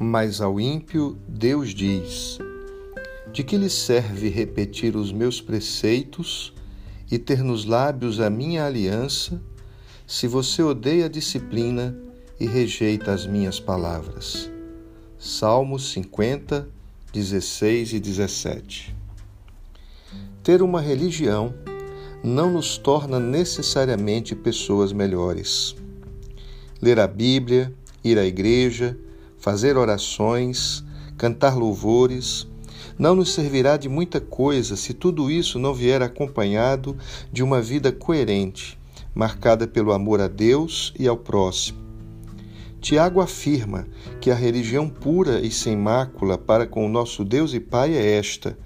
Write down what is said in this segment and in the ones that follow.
Mas ao ímpio, Deus diz: De que lhe serve repetir os meus preceitos e ter nos lábios a minha aliança, se você odeia a disciplina e rejeita as minhas palavras? Salmos 50, 16 e 17. Ter uma religião não nos torna necessariamente pessoas melhores. Ler a Bíblia, ir à igreja, fazer orações, cantar louvores, não nos servirá de muita coisa se tudo isso não vier acompanhado de uma vida coerente, marcada pelo amor a Deus e ao próximo. Tiago afirma que a religião pura e sem mácula para com o nosso Deus e Pai é esta: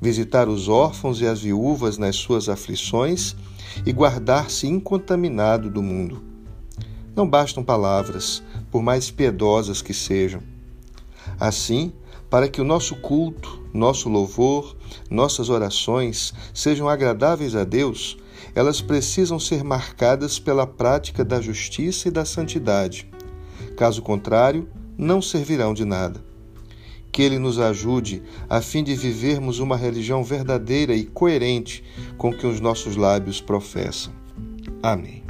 visitar os órfãos e as viúvas nas suas aflições e guardar-se incontaminado do mundo. Não bastam palavras, por mais piedosas que sejam. Assim, para que o nosso culto, nosso louvor, nossas orações sejam agradáveis a Deus, elas precisam ser marcadas pela prática da justiça e da santidade. Caso contrário, não servirão de nada que Ele nos ajude a fim de vivermos uma religião verdadeira e coerente com o que os nossos lábios professam. Amém.